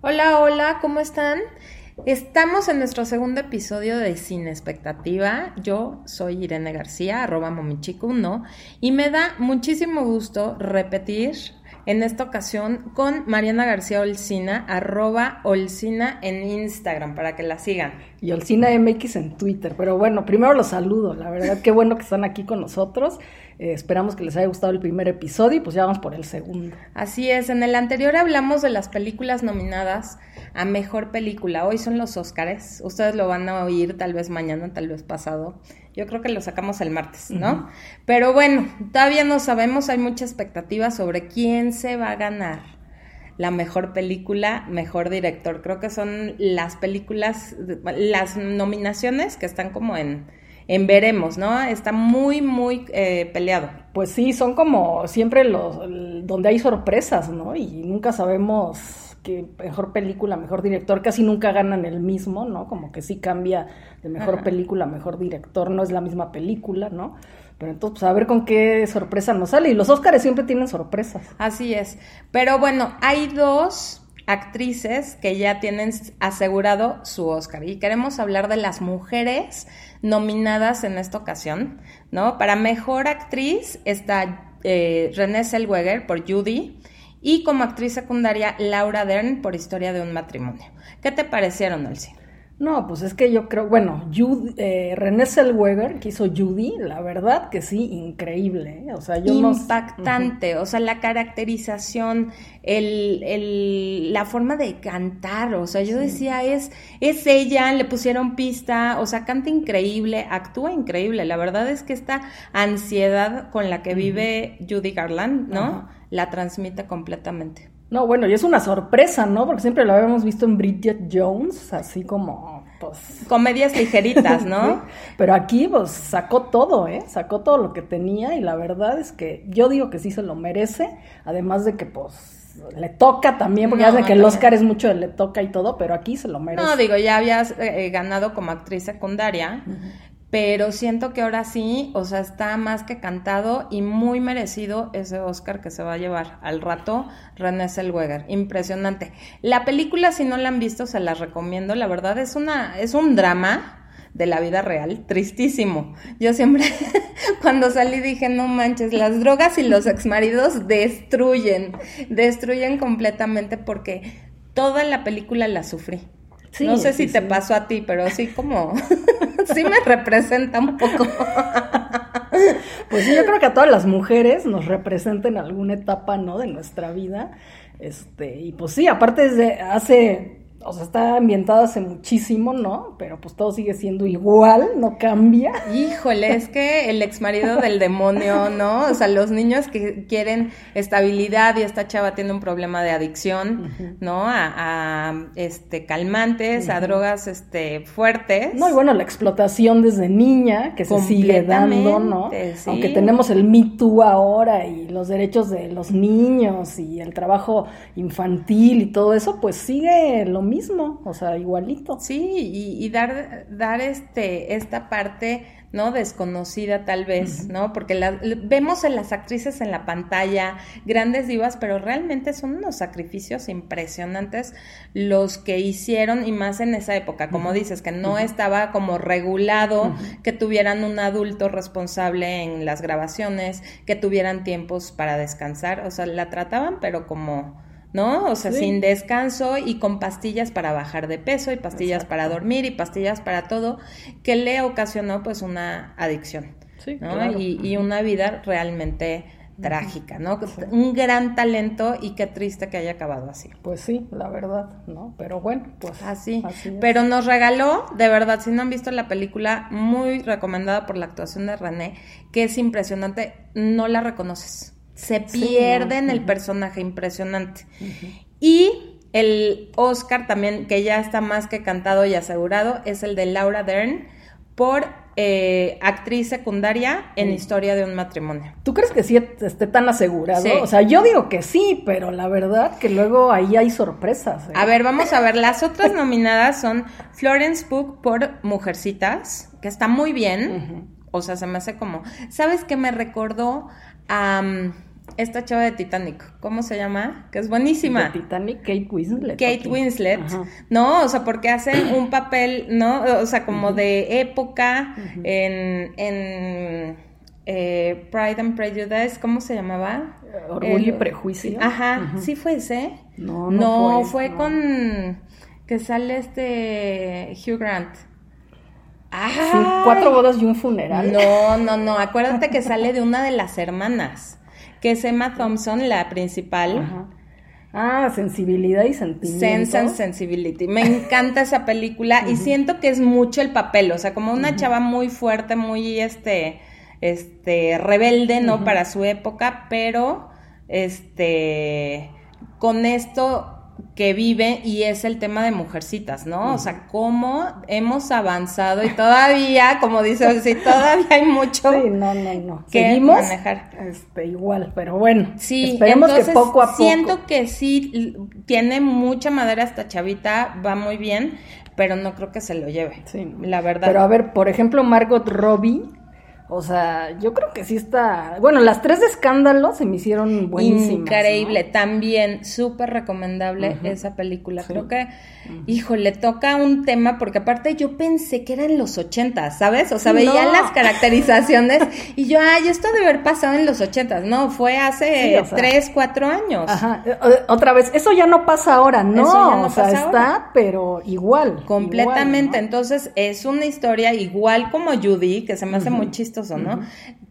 Hola, hola, ¿cómo están? Estamos en nuestro segundo episodio de Sin Expectativa. Yo soy Irene García, arroba momichico1, y me da muchísimo gusto repetir en esta ocasión con Mariana García Olcina, arroba Olcina en Instagram, para que la sigan. Y Olcina MX en Twitter. Pero bueno, primero los saludo, la verdad, qué bueno que están aquí con nosotros. Eh, esperamos que les haya gustado el primer episodio y pues ya vamos por el segundo. Así es, en el anterior hablamos de las películas nominadas a Mejor Película. Hoy son los Óscares. Ustedes lo van a oír tal vez mañana, tal vez pasado. Yo creo que lo sacamos el martes, ¿no? Pero bueno, todavía no sabemos, hay mucha expectativa sobre quién se va a ganar la mejor película, mejor director. Creo que son las películas, las nominaciones que están como en, en veremos, ¿no? Está muy, muy eh, peleado. Pues sí, son como siempre los donde hay sorpresas, ¿no? Y nunca sabemos qué mejor película, mejor director, casi nunca ganan el mismo, ¿no? Como que sí cambia de mejor película, mejor director, no es la misma película, ¿no? Pero entonces, pues a ver con qué sorpresa nos sale. Y los Óscares siempre tienen sorpresas. Así es. Pero bueno, hay dos actrices que ya tienen asegurado su Oscar. Y queremos hablar de las mujeres nominadas en esta ocasión, ¿no? Para mejor actriz está eh, Renée Zellweger por Judy y como actriz secundaria Laura Dern por Historia de un matrimonio. ¿Qué te parecieron, Elsie? No, pues es que yo creo, bueno, Judy, eh, René Zellweger, que hizo Judy, la verdad que sí, increíble. ¿eh? O sea, yo Impactante, o sea, la caracterización, el, el, la forma de cantar, o sea, yo decía, es, es ella, le pusieron pista, o sea, canta increíble, actúa increíble. La verdad es que esta ansiedad con la que vive Judy Garland, ¿no? La transmite completamente. No, bueno, y es una sorpresa, ¿no? Porque siempre lo habíamos visto en Bridget Jones, así como, pues... Comedias ligeritas, ¿no? Pero aquí, pues, sacó todo, ¿eh? Sacó todo lo que tenía y la verdad es que yo digo que sí se lo merece, además de que, pues, le toca también, porque ya sé que el Oscar es mucho de le toca y todo, pero aquí se lo merece. No, digo, ya habías eh, ganado como actriz secundaria pero siento que ahora sí, o sea, está más que cantado y muy merecido ese Oscar que se va a llevar al rato René Zellweger. Impresionante. La película, si no la han visto, se la recomiendo. La verdad es una, es un drama de la vida real, tristísimo. Yo siempre, cuando salí dije, no manches, las drogas y los exmaridos destruyen, destruyen completamente porque toda la película la sufrí no sé si te pasó a ti, pero sí como, sí me representa un poco. pues sí, yo creo que a todas las mujeres nos representa en alguna etapa, ¿no? De nuestra vida. Este, y pues sí, aparte desde hace o sea, está ambientada hace muchísimo, ¿no? Pero pues todo sigue siendo igual, no cambia. Híjole, es que el ex marido del demonio, ¿no? O sea, los niños que quieren estabilidad y esta chava tiene un problema de adicción, ¿no? A, este calmantes, a drogas este fuertes. No, y bueno, la explotación desde niña que se sigue dando, ¿no? Aunque tenemos el Me Too ahora y los derechos de los niños y el trabajo infantil y todo eso, pues sigue lo mismo, o sea, igualito. Sí, y, dar, dar este, esta parte, ¿no? Desconocida tal vez, ¿no? Porque la, vemos en las actrices en la pantalla, grandes divas, pero realmente son unos sacrificios impresionantes los que hicieron y más en esa época, como dices, que no estaba como regulado que tuvieran un adulto responsable en las grabaciones, que tuvieran tiempos para descansar, o sea, la trataban pero como ¿no? O sea, sin descanso y con pastillas para bajar de peso y pastillas para dormir y pastillas para todo, que le ocasionó pues una adicción, ¿no? Y, una vida realmente trágica, ¿no? Un gran talento y qué triste que haya acabado así. Pues sí, la verdad, ¿no? Pero bueno, pues así. Pero nos regaló, de verdad, si no han visto la película, muy recomendada por la actuación de René, que es impresionante, no la reconoces se pierde en el personaje impresionante. Y el Oscar también, que ya está más que cantado y asegurado, es el de Laura Dern por eh, actriz secundaria en Historia de un matrimonio. ¿Tú crees que sí esté tan asegurado? O sea, yo digo que sí, pero la verdad que luego ahí hay sorpresas. ¿eh? A ver, vamos a ver. Las otras nominadas son Florence Pugh por Mujercitas, que está muy bien. O sea, se me hace como. ¿Sabes qué me recordó a esta chava de Titanic, ¿cómo se llama? Que es buenísima. De Titanic, Kate Winslet. Kate Winslet, ¿no? O sea, porque hace un papel, ¿no? O sea, como de época en, en eh, Pride and Prejudice, ¿cómo se llamaba? Orgullo y prejuicio. Ajá, sí fue ese. No, no, fue, con que sale este Hugh Grant. Ah, cuatro bodas y un funeral. No, no, no. Acuérdate que sale de una de las hermanas que es Emma Thompson, la principal. Ah, sensibilidad y sentimiento. Sense and Sensibility. Me encanta esa película y siento que es mucho el papel, o sea, como una chava muy fuerte, muy este, este, rebelde, ¿no? Para su época, pero, este, con esto que vive y es el tema de mujercitas, ¿no? O sea, cómo hemos avanzado y todavía, como dice, sí, todavía hay mucho sí, no, no, no. que Seguimos, manejar. Este, igual, pero bueno, sí, esperemos que poco a poco. Siento que sí tiene mucha madera esta chavita, va muy bien, pero no creo que se lo lleve. Sí, la verdad. Pero a ver, por ejemplo, Margot Robbie o sea, yo creo que sí está. Bueno, las tres de escándalo se me hicieron buenísimas. Increíble, también súper recomendable esa película. Creo que, hijo, le toca un tema, porque aparte yo pensé que eran los 80, ¿sabes? O sea, veía las caracterizaciones y yo, ay, esto debe haber pasado en los 80. No, fue hace tres, cuatro años. Ajá, eh, eh, otra vez, eso ya no pasa ahora, no. Eso ya no o sea, está, pero igual. Completamente. Entonces, es una historia igual como Judy, que se me hace muy chistoso ¿no?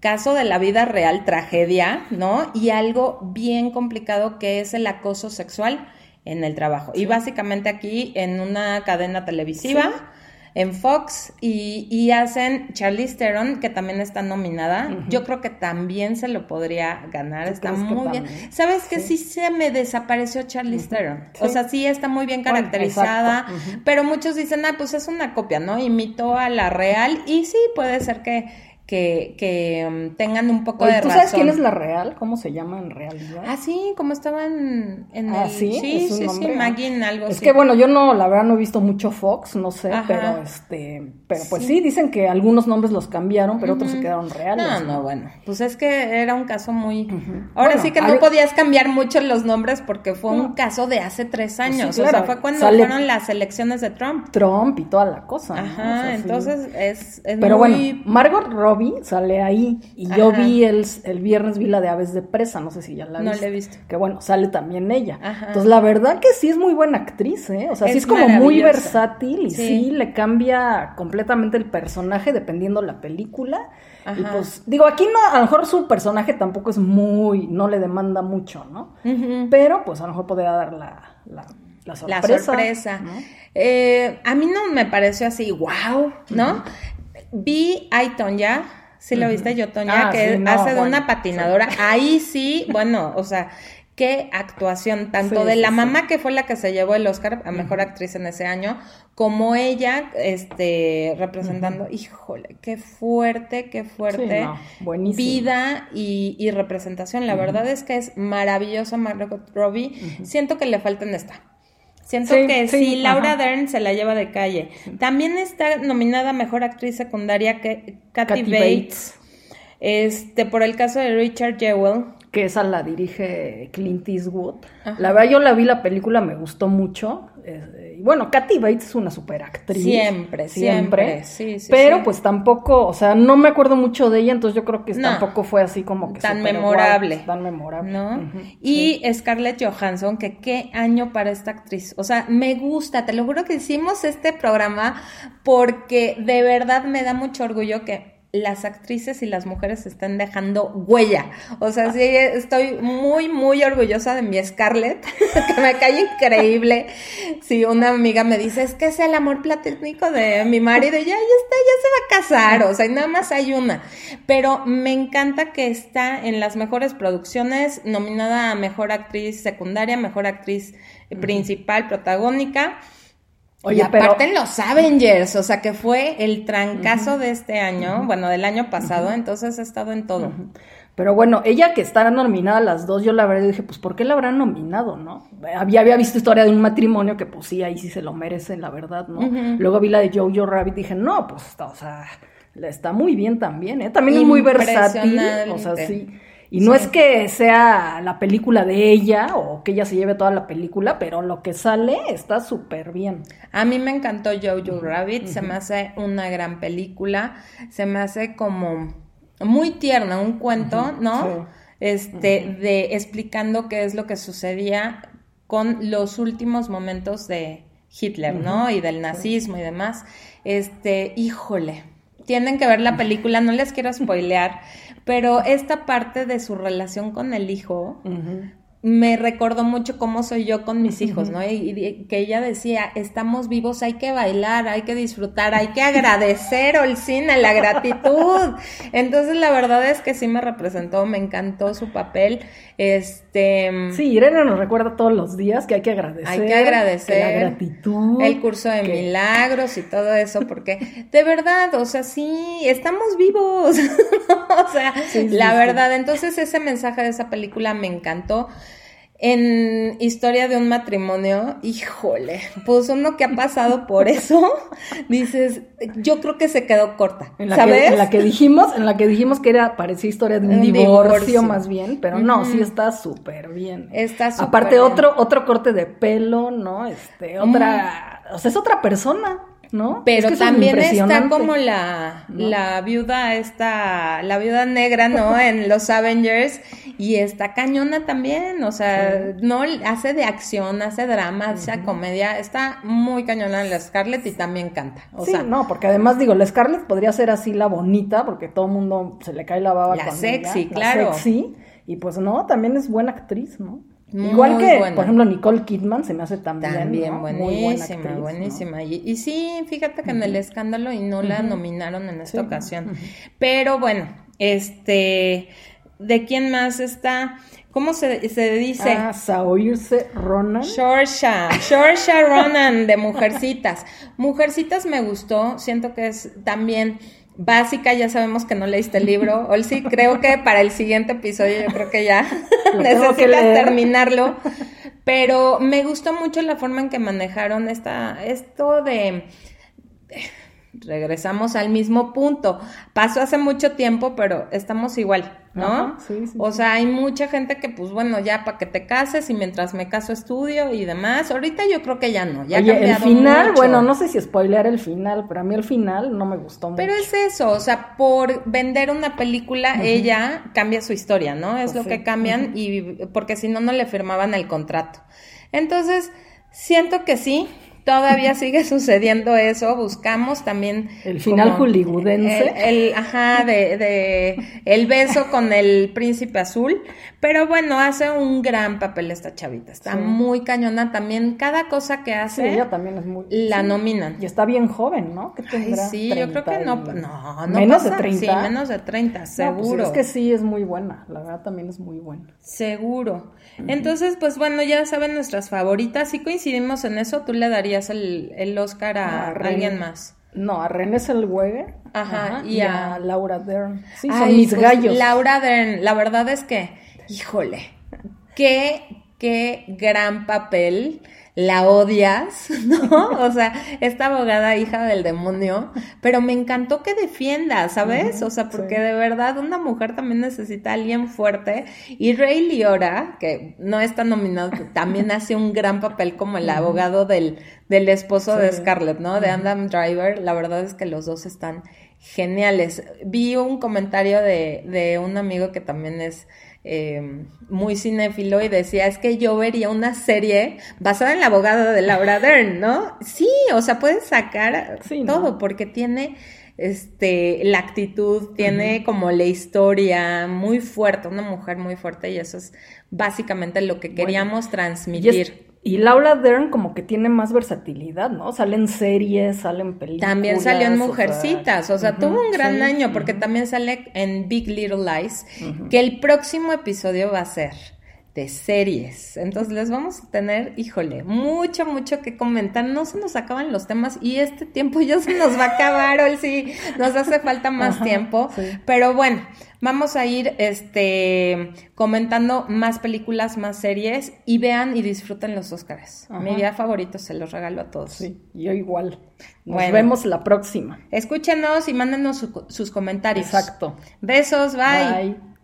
Caso de la vida real, tragedia, ¿no? Y algo bien complicado que es el acoso sexual en el trabajo. Y básicamente aquí en una cadena televisiva. en Fox y, hacen Charlize Theron, que también está nominada. Yo creo que también se lo podría ganar, está muy bien. ¿Sabes que sí. se me desapareció Charlize Theron? O sea, sí está muy bien caracterizada, pero muchos dicen, ah, pues es una copia, ¿no? Imitó a la real y sí, puede ser que que, que um, tengan un poco de ¿tú sabes quién es la real? ¿Cómo se llama en realidad? Ah, sí, como estaban en ah, el... ¿sí? Sí, sí, sí, Maggie algo Es que, bueno, yo no, la verdad no he visto mucho Fox, no sé, pero este... Pero pues sí. dicen que algunos nombres los cambiaron, pero otros se quedaron reales. No, no, bueno, pues es que era un caso muy... Ahora sí que no podías cambiar mucho los nombres porque fue un caso de hace tres años, o sea, fue cuando fueron las elecciones de Trump. Trump y toda la cosa. Ajá, entonces es, es Pero bueno, Margot Robbie sale ahí. Y yo vi el, el viernes, vi la de Aves de Presa, no sé si ya la viste. No la he visto. Que bueno, sale también ella. Entonces, la verdad que sí es muy buena actriz, ¿eh? O sea, sí es como muy versátil y sí. le cambia completamente el personaje dependiendo la película. Y pues, digo, aquí no, a lo mejor su personaje tampoco es muy, no le demanda mucho, ¿no? Pero pues a lo mejor podría dar la, la, sorpresa. La sorpresa. Eh, a mí no me pareció así, wow, ¿no? Vi a Tonya, sí lo viste yo, Tonya, ah, que hace de una patinadora. Ahí sí, bueno, o sea, qué actuación, tanto de la mamá que fue la que se llevó el Oscar a Mejor Actriz en ese año, como ella, este, representando, híjole, qué fuerte, qué fuerte vida y, representación. La verdad es que es maravillosa Margot Robbie. Siento que le falta en esta. Siento que sí, Laura Dern se la lleva de calle. También está nominada Mejor Actriz Secundaria que Kathy, Bates. Este, por el caso de Richard Jewell. Que esa la dirige Clint Eastwood. La verdad, yo la vi la película, me gustó mucho. Eh, y bueno, Kathy Bates es una super actriz. Siempre, siempre. Sí, sí, pero pues tampoco, o sea, no me acuerdo mucho de ella, entonces yo creo que tampoco fue así como que tan memorable. tan memorable. ¿No? y Scarlett Johansson, que qué año para esta actriz. O sea, me gusta, te lo juro que hicimos este programa porque de verdad me da mucho orgullo que las actrices y las mujeres están dejando huella. O sea, sí, estoy muy, muy orgullosa de mi Scarlett, que me cae increíble. Si una amiga me dice, es que es el amor platónico de mi marido, ya, ya está, ya se va a casar, o sea, y nada más hay una. Pero me encanta que está en las mejores producciones, nominada a Mejor Actriz Secundaria, Mejor Actriz Principal, Protagónica y aparte en los Avengers, o sea que fue el trancazo de este año, bueno, del año pasado, entonces ha estado en todo. Pero bueno, ella que estará nominada las dos, yo la verdad dije, pues ¿por qué la habrán nominado, no? Había, había visto historia de un matrimonio que pues sí, ahí sí se lo merecen, la verdad, ¿no? Luego vi la de Jojo Rabbit y dije, no, pues está, o sea, está muy bien también, ¿eh? También es muy versátil, o sea, sí. Y no es que sea la película de ella o que ella se lleve toda la película, pero lo que sale está súper bien. A mí me encantó Jojo Rabbit, se me hace una gran película, se me hace como muy tierna, un cuento, ¿no? Este, de explicando qué es lo que sucedía con los últimos momentos de Hitler, ¿no? Y del nazismo y demás. Este, híjole, tienen que ver la película, no les quiero spoilear, pero esta parte de su relación con el hijo, me recordó mucho cómo soy yo con mis hijos, ¿no? Y, que ella decía, estamos vivos, hay que bailar, hay que disfrutar, hay que agradecer, Olcina, la gratitud. Entonces, la verdad es que sí me representó, me encantó su papel. Este. Sí, Irene nos recuerda todos los días que hay que agradecer. Hay que agradecer. la gratitud. El curso de milagros y todo eso, porque de verdad, o sea, sí, estamos vivos. o sea, la verdad. Entonces, ese mensaje de esa película me encantó. En Historia de un matrimonio, híjole, pues uno que ha pasado por eso, dices, yo creo que se quedó corta, en la ¿sabes? Que, en la que dijimos, en la que dijimos que era, parecía historia de un, divorcio, más bien, pero no, sí está súper bien. Está súper Aparte otro, otro corte de pelo, ¿no? Este, otra, o sea, es otra persona. ¿No? Pero también está como la, la viuda, esta, la viuda negra, ¿no? en los Avengers, y está cañona también, o sea, no hace de acción, hace drama, hace comedia, está muy cañona en la Scarlett y también canta. O sí, sea, no, porque además digo, la Scarlett podría ser así la bonita, porque todo el mundo se le cae la baba la sexy, ella, claro. La sexy, y pues no, también es buena actriz, ¿no? Igual que, por ejemplo, Nicole Kidman se me hace también, también buenísima, buena buenísima. Y, y, sí, fíjate que en el escándalo y no la nominaron en esta ocasión. Pero bueno, este, ¿de quién más está? ¿Cómo se, se dice? Ah, Saoirse Ronan. Shorsha, Shorsha Ronan de Mujercitas. Mujercitas me gustó, siento que es también básica, ya sabemos que no leíste el libro. Olsi, creo que para el siguiente episodio yo creo que ya necesitas terminarlo. Pero me gustó mucho la forma en que manejaron esta, esto de regresamos al mismo punto. Pasó hace mucho tiempo, pero estamos igual, ¿no? sí, sí, o sea, hay mucha gente que, pues bueno, ya para que te cases y mientras me caso estudio y demás. Ahorita yo creo que ya no, ya Oye, el final, bueno, no sé si spoilear el final, pero a mí el final no me gustó mucho. Pero es eso, o sea, por vender una película, ella cambia su historia, ¿no? Es Pues lo sí. que cambian y porque si no, no le firmaban el contrato. Entonces, siento que sí, todavía sigue sucediendo eso. Buscamos también El final hollywoodense. El, el- ajá, de, de el beso con el príncipe azul. Pero bueno, hace un gran papel esta chavita. Está Sí. muy cañona también. Cada cosa que Sí, hace ella también es muy... la sí. nominan. Y está bien joven, ¿no? ¿Qué Ay, tendrá? sí, yo creo que no, 30 y- no, no ¿Menos pasa- de 30? Sí, menos de 30, No, pues seguro. es que sí, es muy buena. La verdad también es muy buena. Seguro. Entonces, pues bueno, ya saben nuestras favoritas. Si coincidimos en eso, tú le darías el, el Oscar a, alguien más. No, a René Zellweger. Ajá, y, y a... a- Laura Dern. Sí, son mis pues, gallos. Laura Dern, la verdad es que, híjole, qué, qué gran papel. La odias, ¿no? O sea, esta abogada hija del demonio, pero me encantó que defienda, ¿sabes? O sea, porque sí. de verdad una mujer también necesita a alguien fuerte. Y Ray Liora, que no está nominado, también hace un gran papel como el abogado del, del esposo de. Scarlett, ¿no? De Adam Driver. La verdad es que los dos están geniales. Vi un comentario de, de un amigo que también es eh, muy cinéfilo y decía, es que yo vería una serie basada en la abogada de Laura Dern, ¿no? Sí, o sea, puedes sacar Sí, ¿no? todo porque tiene este la actitud, tiene como la historia muy fuerte, una mujer muy fuerte y eso es básicamente lo que queríamos transmitir. Y Laura Dern como que tiene más versatilidad, ¿no? Salen series, salen películas. También salió en o sea, Mujercitas, o sea, tuvo un gran sí, año porque también sale en Big Little Lies, que el próximo episodio va a ser de series. Entonces les vamos a tener, híjole, mucho, mucho que comentar. No se nos acaban los temas y este tiempo ya se nos va a acabar, o sí, nos hace falta más Ajá, tiempo. sí. Pero bueno, vamos a ir este comentando más películas, más series y vean y disfruten los. Ajá. Mi día favorito se los regalo a todos. Sí, yo igual. Nos Bueno. vemos la próxima. Escúchenos y mándenos su- sus comentarios. Exacto. Besos, bye. Bye.